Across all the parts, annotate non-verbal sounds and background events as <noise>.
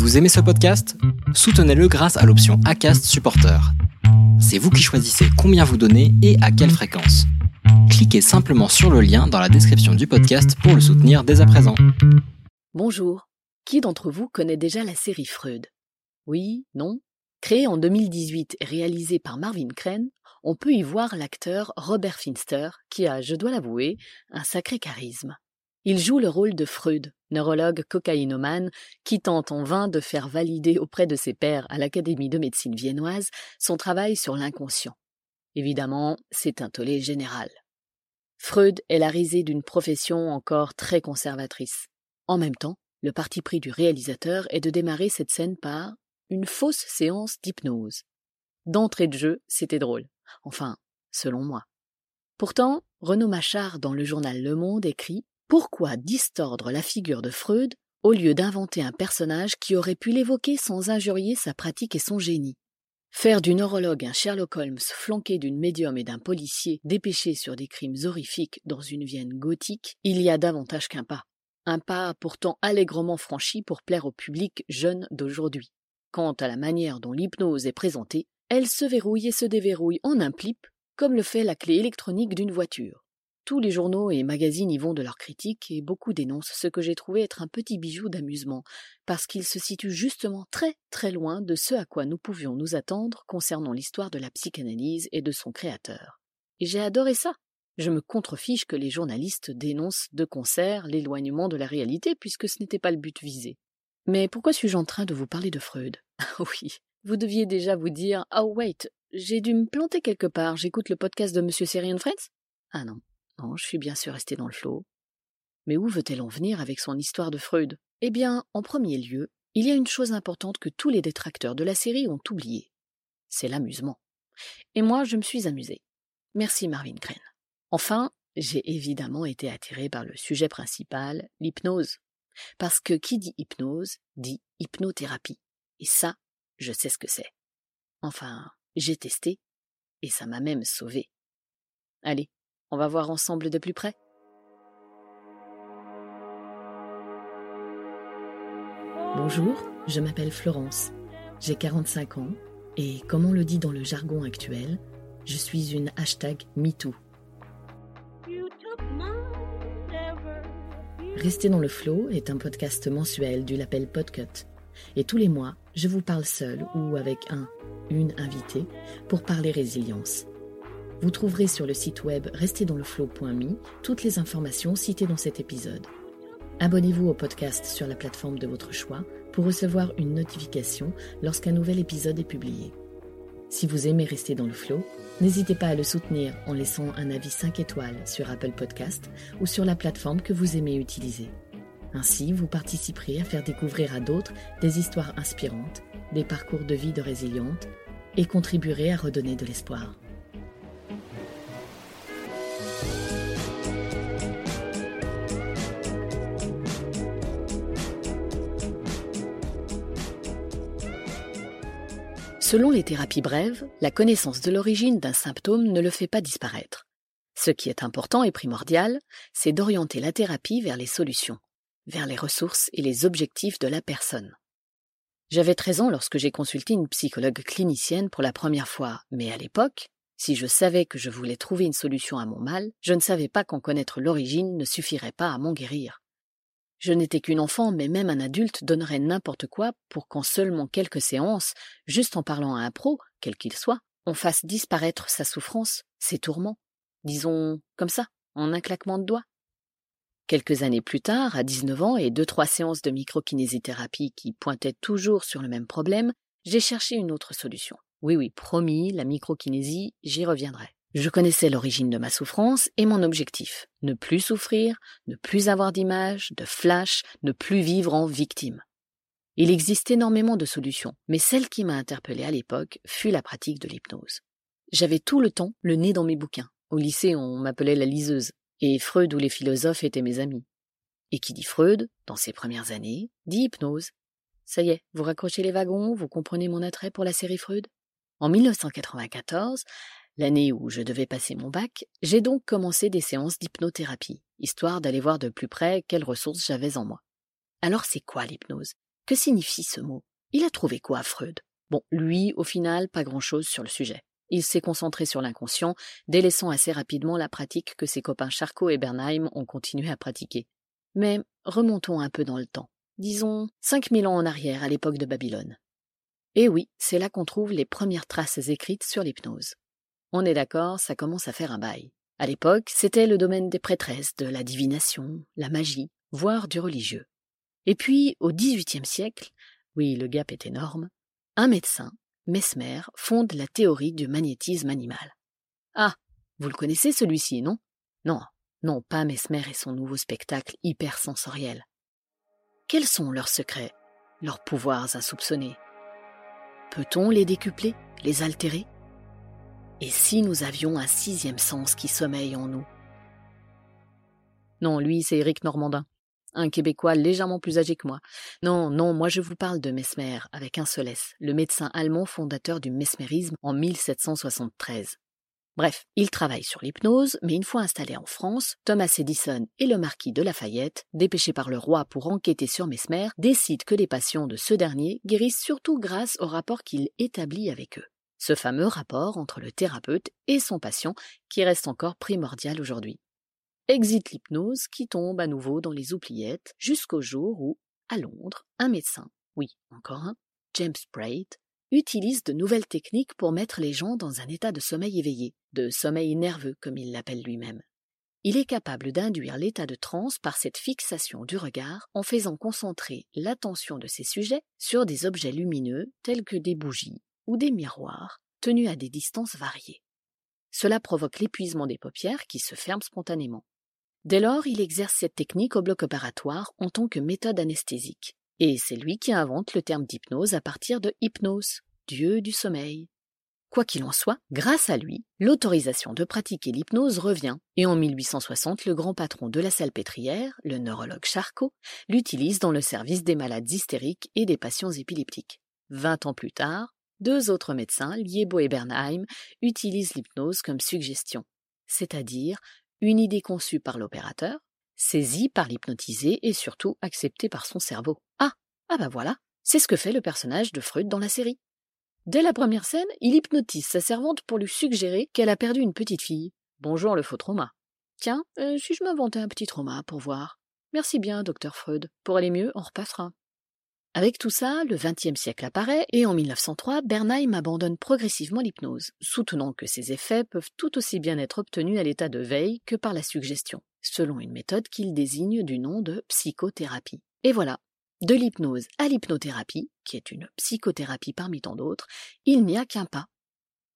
Vous aimez ce podcast? Soutenez-le grâce à l'option ACAST Supporter. C'est vous qui choisissez combien vous donnez et à quelle fréquence. Cliquez simplement sur le lien dans la description du podcast pour le soutenir dès à présent. Bonjour. Qui d'entre vous connaît déjà la série Freud? Oui Non? Créée en 2018 et réalisée par Marvin Crane, on peut y voir l'acteur Robert Finster, qui a, je dois l'avouer, un sacré charisme. Il joue le rôle de Freud, neurologue cocaïnomane, qui tente en vain de faire valider auprès de ses pairs à l'Académie de médecine viennoise son travail sur l'inconscient. Évidemment, c'est un tollé général. Freud est la risée d'une profession encore très conservatrice. En même temps, le parti pris du réalisateur est de démarrer cette scène par une fausse séance d'hypnose. D'entrée de jeu, c'était drôle. Enfin, selon moi. Pourtant, Renaud Machard dans le journal Le Monde écrit pourquoi distordre la figure de Freud au lieu d'inventer un personnage qui aurait pu l'évoquer sans injurier sa pratique et son génie? Faire du neurologue un Sherlock Holmes flanqué d'une médium et d'un policier dépêché sur des crimes horrifiques dans une Vienne gothique, il y a davantage qu'un pas. Un pas pourtant allègrement franchi pour plaire au public jeune d'aujourd'hui. Quant à la manière dont l'hypnose est présentée, elle se verrouille et se déverrouille en un plip, comme le fait la clé électronique d'une voiture. Tous les journaux et magazines y vont de leurs critiques et beaucoup dénoncent ce que j'ai trouvé être un petit bijou d'amusement, parce qu'il se situe justement très très loin de ce à quoi nous pouvions nous attendre concernant l'histoire de la psychanalyse et de son créateur. Et j'ai adoré ça. Je me contrefiche que les journalistes dénoncent de concert l'éloignement de la réalité puisque ce n'était pas le but visé. Mais pourquoi suis-je en train de vous parler de Freud? Oui, vous deviez déjà vous dire Oh wait, j'ai dû me planter quelque part, j'écoute le podcast de Monsieur Serian Friends Ah non, je suis bien sûr resté dans le flot. Mais où veut-elle en venir avec son histoire de Freud? Eh bien, en premier lieu, il y a une chose importante que tous les détracteurs de la série ont oubliée. C'est l'amusement. Et moi, je me suis amusé. Merci Marvin Crane. Enfin, j'ai évidemment été attiré par le sujet principal, l'hypnose. Parce que qui dit hypnose dit hypnothérapie. Et ça, je sais ce que c'est. Enfin, j'ai testé, et ça m'a même sauvé. Allez, on va voir ensemble de plus près. Bonjour, je m'appelle Florence. J'ai 45 ans et, comme on le dit dans le jargon actuel, je suis une hashtag MeToo. Rester dans le flow est un podcast mensuel du label Podcut. Et tous les mois, je vous parle seul ou avec un, une invitée pour parler résilience. Vous trouverez sur le site web restezdansleflow.me toutes les informations citées dans cet épisode. Abonnez-vous au podcast sur la plateforme de votre choix pour recevoir une notification lorsqu'un nouvel épisode est publié. Si vous aimez rester dans le flow, n'hésitez pas à le soutenir en laissant un avis 5 étoiles sur Apple Podcast ou sur la plateforme que vous aimez utiliser. Ainsi, vous participerez à faire découvrir à d'autres des histoires inspirantes, des parcours de vie de résilientes et contribuerez à redonner de l'espoir. Selon les thérapies brèves, la connaissance de l'origine d'un symptôme ne le fait pas disparaître. Ce qui est important et primordial, c'est d'orienter la thérapie vers les solutions, vers les ressources et les objectifs de la personne. J'avais 13 ans lorsque j'ai consulté une psychologue clinicienne pour la première fois, mais à l'époque, si je savais que je voulais trouver une solution à mon mal, je ne savais pas qu'en connaître l'origine ne suffirait pas à m'en guérir. Je n'étais qu'une enfant, mais même un adulte donnerait n'importe quoi pour qu'en seulement quelques séances, juste en parlant à un pro, quel qu'il soit, on fasse disparaître sa souffrance, ses tourments, disons comme ça, en un claquement de doigts. Quelques années plus tard, à 19 ans et deux trois séances de microkinésithérapie qui pointaient toujours sur le même problème, j'ai cherché une autre solution. Oui oui, promis, la microkinésie, j'y reviendrai. Je connaissais l'origine de ma souffrance et mon objectif. Ne plus souffrir, ne plus avoir d'image, de flash, ne plus vivre en victime. Il existe énormément de solutions, mais celle qui m'a interpellée à l'époque fut la pratique de l'hypnose. J'avais tout le temps le nez dans mes bouquins. Au lycée, on m'appelait la liseuse, et Freud ou les philosophes étaient mes amis. Et qui dit Freud, dans ses premières années, dit hypnose. Ça y est, vous raccrochez les wagons, vous comprenez mon attrait pour la série Freud? En 1994, L'année où je devais passer mon bac, j'ai donc commencé des séances d'hypnothérapie, histoire d'aller voir de plus près quelles ressources j'avais en moi. Alors c'est quoi l'hypnose? Que signifie ce mot? Il a trouvé quoi, Freud? Bon, lui, au final, pas grand-chose sur le sujet. Il s'est concentré sur l'inconscient, délaissant assez rapidement la pratique que ses copains Charcot et Bernheim ont continué à pratiquer. Mais remontons un peu dans le temps. Disons 5000 ans en arrière, à l'époque de Babylone. Et oui, c'est là qu'on trouve les premières traces écrites sur l'hypnose. On est d'accord, ça commence à faire un bail. À l'époque, c'était le domaine des prêtresses, de la divination, la magie, voire du religieux. Et puis, au XVIIIe siècle, oui, le gap est énorme, un médecin, Mesmer, fonde la théorie du magnétisme animal. Ah, vous le connaissez celui-ci, non? Non, non, pas Mesmer et son nouveau spectacle hypersensoriel. Quels sont leurs secrets, leurs pouvoirs insoupçonnés? Peut-on les décupler, les altérer? Et si nous avions un sixième sens qui sommeille en nous? Non, lui, c'est Éric Normandin, un Québécois légèrement plus âgé que moi. Non, non, moi je vous parle de Mesmer, avec un seul S, le médecin allemand fondateur du mesmérisme en 1773. Bref, il travaille sur l'hypnose, mais une fois installé en France, Thomas Edison et le marquis de Lafayette, dépêchés par le roi pour enquêter sur Mesmer, décident que les patients de ce dernier guérissent surtout grâce au rapport qu'il établit avec eux. Ce fameux rapport entre le thérapeute et son patient qui reste encore primordial aujourd'hui. Exit l'hypnose qui tombe à nouveau dans les oubliettes jusqu'au jour où, à Londres, un médecin, oui, encore un, James Braid, utilise de nouvelles techniques pour mettre les gens dans un état de sommeil éveillé, de sommeil nerveux comme il l'appelle lui-même. Il est capable d'induire l'état de transe par cette fixation du regard en faisant concentrer l'attention de ses sujets sur des objets lumineux tels que des bougies ou des miroirs tenus à des distances variées. Cela provoque l'épuisement des paupières qui se ferment spontanément. Dès lors, il exerce cette technique au bloc opératoire en tant que méthode anesthésique. Et c'est lui qui invente le terme d'hypnose à partir de hypnose, dieu du sommeil. Quoi qu'il en soit, grâce à lui, l'autorisation de pratiquer l'hypnose revient, et en 1860, le grand patron de la salpêtrière, le neurologue Charcot, l'utilise dans le service des malades hystériques et des patients épileptiques. Vingt ans plus tard, deux autres médecins, Liebo et Bernheim, utilisent l'hypnose comme suggestion, c'est-à-dire une idée conçue par l'opérateur, saisi par l'hypnotisé et surtout accepté par son cerveau. Ah, ah bah voilà, c'est ce que fait le personnage de Freud dans la série. Dès la première scène, il hypnotise sa servante pour lui suggérer qu'elle a perdu une petite fille. Bonjour le faux trauma. Tiens, euh, si je m'inventais un petit trauma pour voir. Merci bien, docteur Freud. Pour aller mieux, on repassera. Avec tout ça, le XXe siècle apparaît et en 1903, Bernheim abandonne progressivement l'hypnose, soutenant que ses effets peuvent tout aussi bien être obtenus à l'état de veille que par la suggestion selon une méthode qu'il désigne du nom de psychothérapie. Et voilà, de l'hypnose à l'hypnothérapie, qui est une psychothérapie parmi tant d'autres, il n'y a qu'un pas.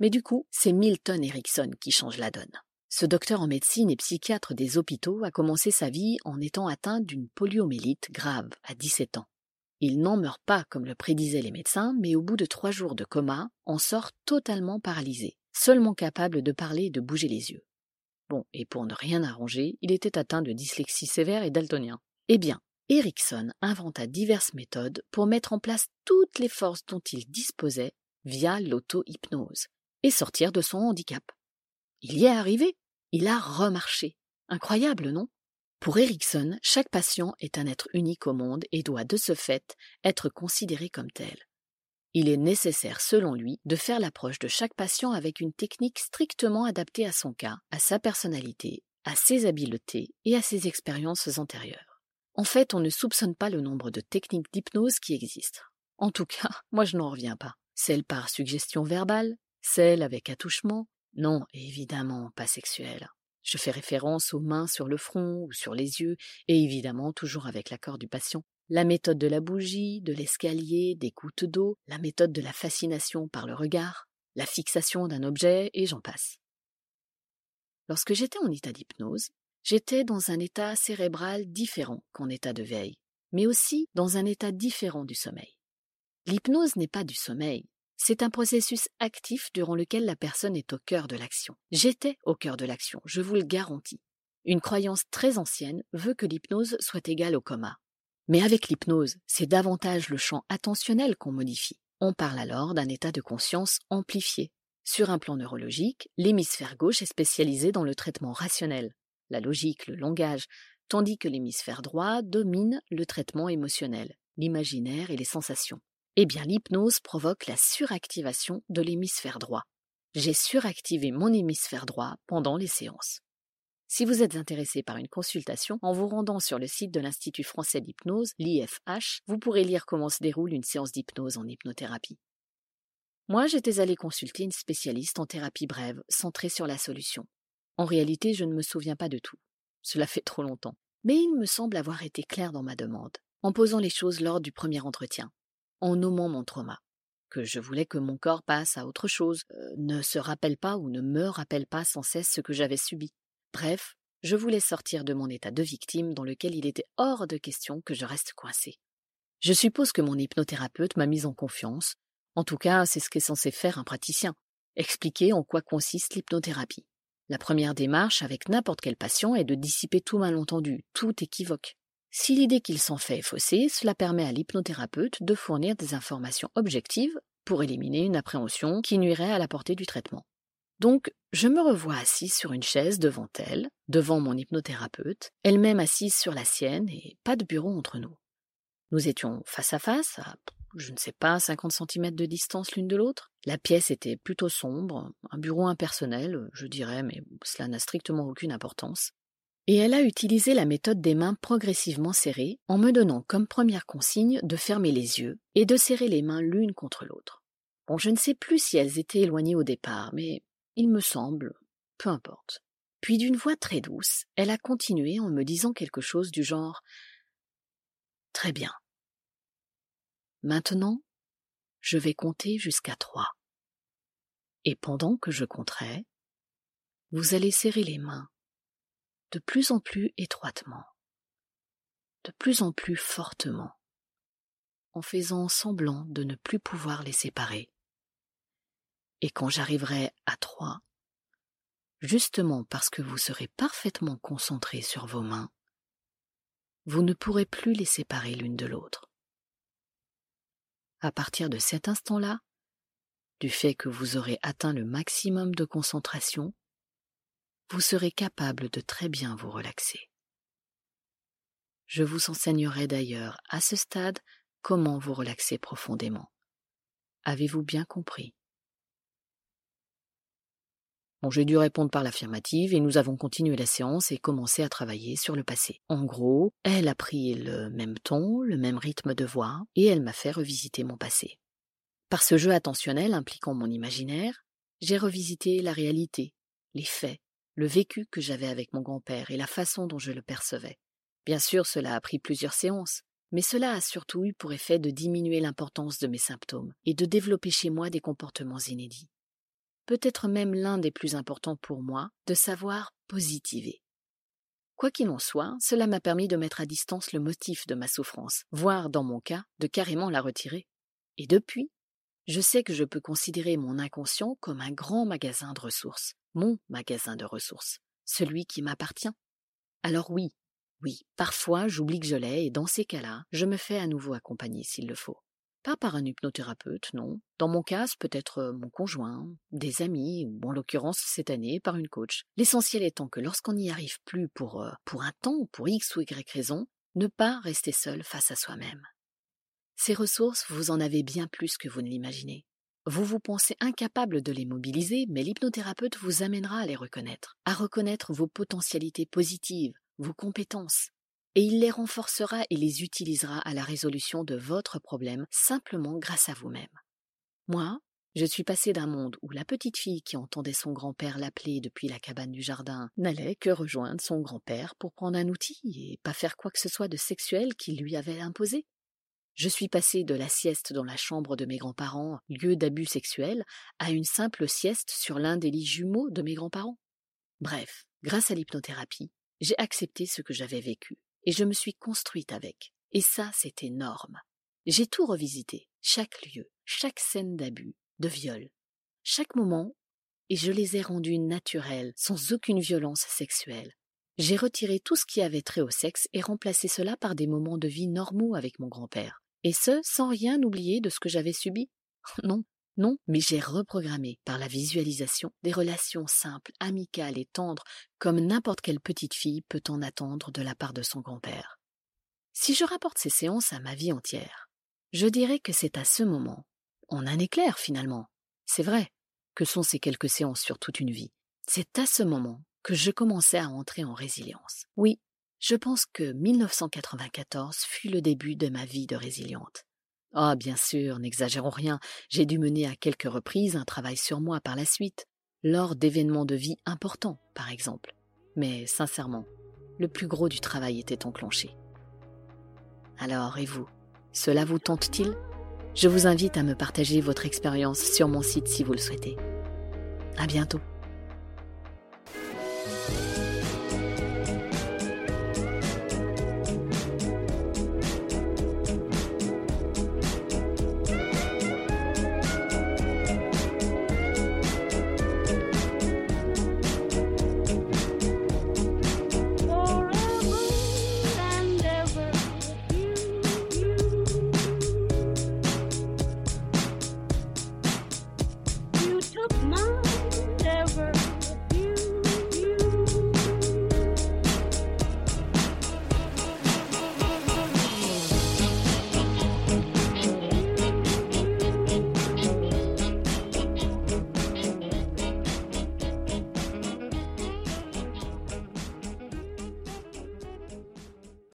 Mais du coup, c'est Milton Erickson qui change la donne. Ce docteur en médecine et psychiatre des hôpitaux a commencé sa vie en étant atteint d'une poliomélite grave à 17 ans. Il n'en meurt pas comme le prédisaient les médecins, mais au bout de trois jours de coma, en sort totalement paralysé, seulement capable de parler et de bouger les yeux. Bon, et pour ne rien arranger, il était atteint de dyslexie sévère et daltonien. Eh bien, Erickson inventa diverses méthodes pour mettre en place toutes les forces dont il disposait via l'auto-hypnose et sortir de son handicap. Il y est arrivé, il a remarché. Incroyable, non? Pour Erickson, chaque patient est un être unique au monde et doit de ce fait être considéré comme tel. Il est nécessaire, selon lui, de faire l'approche de chaque patient avec une technique strictement adaptée à son cas, à sa personnalité, à ses habiletés et à ses expériences antérieures. En fait, on ne soupçonne pas le nombre de techniques d'hypnose qui existent. En tout cas, <laughs> moi je n'en reviens pas. Celle par suggestion verbale, celle avec attouchement, non, évidemment pas sexuelle. Je fais référence aux mains sur le front ou sur les yeux, et évidemment toujours avec l'accord du patient la méthode de la bougie, de l'escalier, des gouttes d'eau, la méthode de la fascination par le regard, la fixation d'un objet, et j'en passe. Lorsque j'étais en état d'hypnose, j'étais dans un état cérébral différent qu'en état de veille, mais aussi dans un état différent du sommeil. L'hypnose n'est pas du sommeil, c'est un processus actif durant lequel la personne est au cœur de l'action. J'étais au cœur de l'action, je vous le garantis. Une croyance très ancienne veut que l'hypnose soit égale au coma. Mais avec l'hypnose, c'est davantage le champ attentionnel qu'on modifie. On parle alors d'un état de conscience amplifié. Sur un plan neurologique, l'hémisphère gauche est spécialisé dans le traitement rationnel, la logique, le langage, tandis que l'hémisphère droit domine le traitement émotionnel, l'imaginaire et les sensations. Eh bien, l'hypnose provoque la suractivation de l'hémisphère droit. J'ai suractivé mon hémisphère droit pendant les séances. Si vous êtes intéressé par une consultation, en vous rendant sur le site de l'Institut français d'hypnose, l'IFH, vous pourrez lire comment se déroule une séance d'hypnose en hypnothérapie. Moi, j'étais allé consulter une spécialiste en thérapie brève, centrée sur la solution. En réalité, je ne me souviens pas de tout. Cela fait trop longtemps. Mais il me semble avoir été clair dans ma demande, en posant les choses lors du premier entretien, en nommant mon trauma, que je voulais que mon corps passe à autre chose, euh, ne se rappelle pas ou ne me rappelle pas sans cesse ce que j'avais subi, Bref, je voulais sortir de mon état de victime dans lequel il était hors de question que je reste coincé. Je suppose que mon hypnothérapeute m'a mise en confiance. En tout cas, c'est ce qu'est censé faire un praticien. Expliquer en quoi consiste l'hypnothérapie. La première démarche avec n'importe quel patient est de dissiper tout malentendu, tout équivoque. Si l'idée qu'il s'en fait est faussée, cela permet à l'hypnothérapeute de fournir des informations objectives pour éliminer une appréhension qui nuirait à la portée du traitement. Donc, je me revois assise sur une chaise devant elle, devant mon hypnothérapeute, elle-même assise sur la sienne et pas de bureau entre nous. Nous étions face à face, à, je ne sais pas, 50 cm de distance l'une de l'autre. La pièce était plutôt sombre, un bureau impersonnel, je dirais, mais cela n'a strictement aucune importance. Et elle a utilisé la méthode des mains progressivement serrées en me donnant comme première consigne de fermer les yeux et de serrer les mains l'une contre l'autre. Bon, je ne sais plus si elles étaient éloignées au départ, mais il me semble, peu importe. Puis d'une voix très douce, elle a continué en me disant quelque chose du genre Très bien. Maintenant, je vais compter jusqu'à trois. Et pendant que je compterai, vous allez serrer les mains de plus en plus étroitement, de plus en plus fortement, en faisant semblant de ne plus pouvoir les séparer. Et quand j'arriverai à trois, justement parce que vous serez parfaitement concentré sur vos mains, vous ne pourrez plus les séparer l'une de l'autre. À partir de cet instant-là, du fait que vous aurez atteint le maximum de concentration, vous serez capable de très bien vous relaxer. Je vous enseignerai d'ailleurs à ce stade comment vous relaxer profondément. Avez-vous bien compris? J'ai dû répondre par l'affirmative et nous avons continué la séance et commencé à travailler sur le passé. En gros, elle a pris le même ton, le même rythme de voix et elle m'a fait revisiter mon passé. Par ce jeu attentionnel impliquant mon imaginaire, j'ai revisité la réalité, les faits, le vécu que j'avais avec mon grand-père et la façon dont je le percevais. Bien sûr, cela a pris plusieurs séances, mais cela a surtout eu pour effet de diminuer l'importance de mes symptômes et de développer chez moi des comportements inédits peut-être même l'un des plus importants pour moi, de savoir positiver. Quoi qu'il en soit, cela m'a permis de mettre à distance le motif de ma souffrance, voire, dans mon cas, de carrément la retirer. Et depuis, je sais que je peux considérer mon inconscient comme un grand magasin de ressources, mon magasin de ressources, celui qui m'appartient. Alors oui, oui, parfois j'oublie que je l'ai et dans ces cas-là, je me fais à nouveau accompagner s'il le faut. Pas par un hypnothérapeute, non. Dans mon cas, peut-être euh, mon conjoint, des amis, ou en l'occurrence cette année par une coach. L'essentiel étant que lorsqu'on n'y arrive plus pour, euh, pour un temps, pour X ou Y raison, ne pas rester seul face à soi-même. Ces ressources, vous en avez bien plus que vous ne l'imaginez. Vous vous pensez incapable de les mobiliser, mais l'hypnothérapeute vous amènera à les reconnaître, à reconnaître vos potentialités positives, vos compétences, et il les renforcera et les utilisera à la résolution de votre problème simplement grâce à vous-même. Moi, je suis passé d'un monde où la petite fille qui entendait son grand-père l'appeler depuis la cabane du jardin n'allait que rejoindre son grand-père pour prendre un outil et pas faire quoi que ce soit de sexuel qu'il lui avait imposé. Je suis passé de la sieste dans la chambre de mes grands-parents, lieu d'abus sexuel, à une simple sieste sur l'un des lits jumeaux de mes grands-parents. Bref, grâce à l'hypnothérapie, j'ai accepté ce que j'avais vécu et je me suis construite avec. Et ça, c'est énorme. J'ai tout revisité, chaque lieu, chaque scène d'abus, de viol, chaque moment, et je les ai rendus naturels, sans aucune violence sexuelle. J'ai retiré tout ce qui avait trait au sexe et remplacé cela par des moments de vie normaux avec mon grand-père. Et ce, sans rien oublier de ce que j'avais subi? <laughs> Non, non, mais j'ai reprogrammé par la visualisation des relations simples, amicales et tendres, comme n'importe quelle petite fille peut en attendre de la part de son grand-père. Si je rapporte ces séances à ma vie entière, je dirais que c'est à ce moment, en un éclair finalement, c'est vrai, que sont ces quelques séances sur toute une vie, c'est à ce moment que je commençais à entrer en résilience. Oui, je pense que 1994 fut le début de ma vie de résiliente. Ah, bien sûr, n'exagérons rien, j'ai dû mener à quelques reprises un travail sur moi par la suite, lors d'événements de vie importants, par exemple. Mais sincèrement, le plus gros du travail était enclenché. Alors, et vous? Cela vous tente-t-il? Je vous invite à me partager votre expérience sur mon site si vous le souhaitez. À bientôt